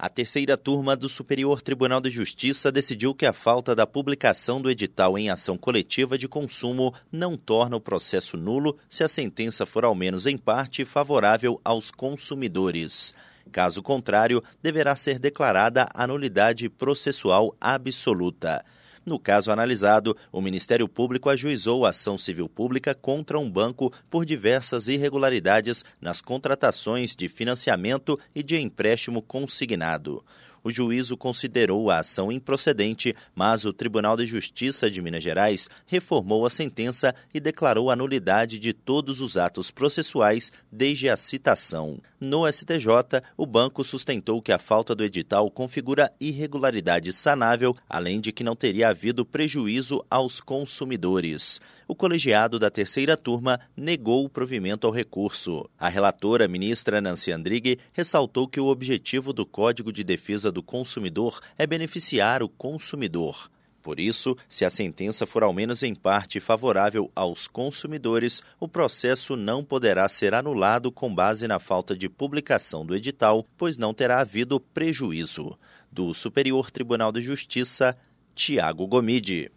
A terceira turma do Superior Tribunal de Justiça decidiu que a falta da publicação do edital em ação coletiva de consumo não torna o processo nulo se a sentença for ao menos em parte favorável aos consumidores. Caso contrário, deverá ser declarada a nulidade processual absoluta. No caso analisado, o Ministério Público ajuizou ação civil pública contra um banco por diversas irregularidades nas contratações de financiamento e de empréstimo consignado o juízo considerou a ação improcedente, mas o Tribunal de Justiça de Minas Gerais reformou a sentença e declarou a nulidade de todos os atos processuais desde a citação. No STJ, o banco sustentou que a falta do edital configura irregularidade sanável, além de que não teria havido prejuízo aos consumidores. O colegiado da terceira turma negou o provimento ao recurso. A relatora, ministra Nancy Andrighi, ressaltou que o objetivo do Código de Defesa do Consumidor é beneficiar o consumidor. Por isso, se a sentença for ao menos em parte favorável aos consumidores, o processo não poderá ser anulado com base na falta de publicação do edital, pois não terá havido prejuízo. Do Superior Tribunal de Justiça, Tiago Gomide.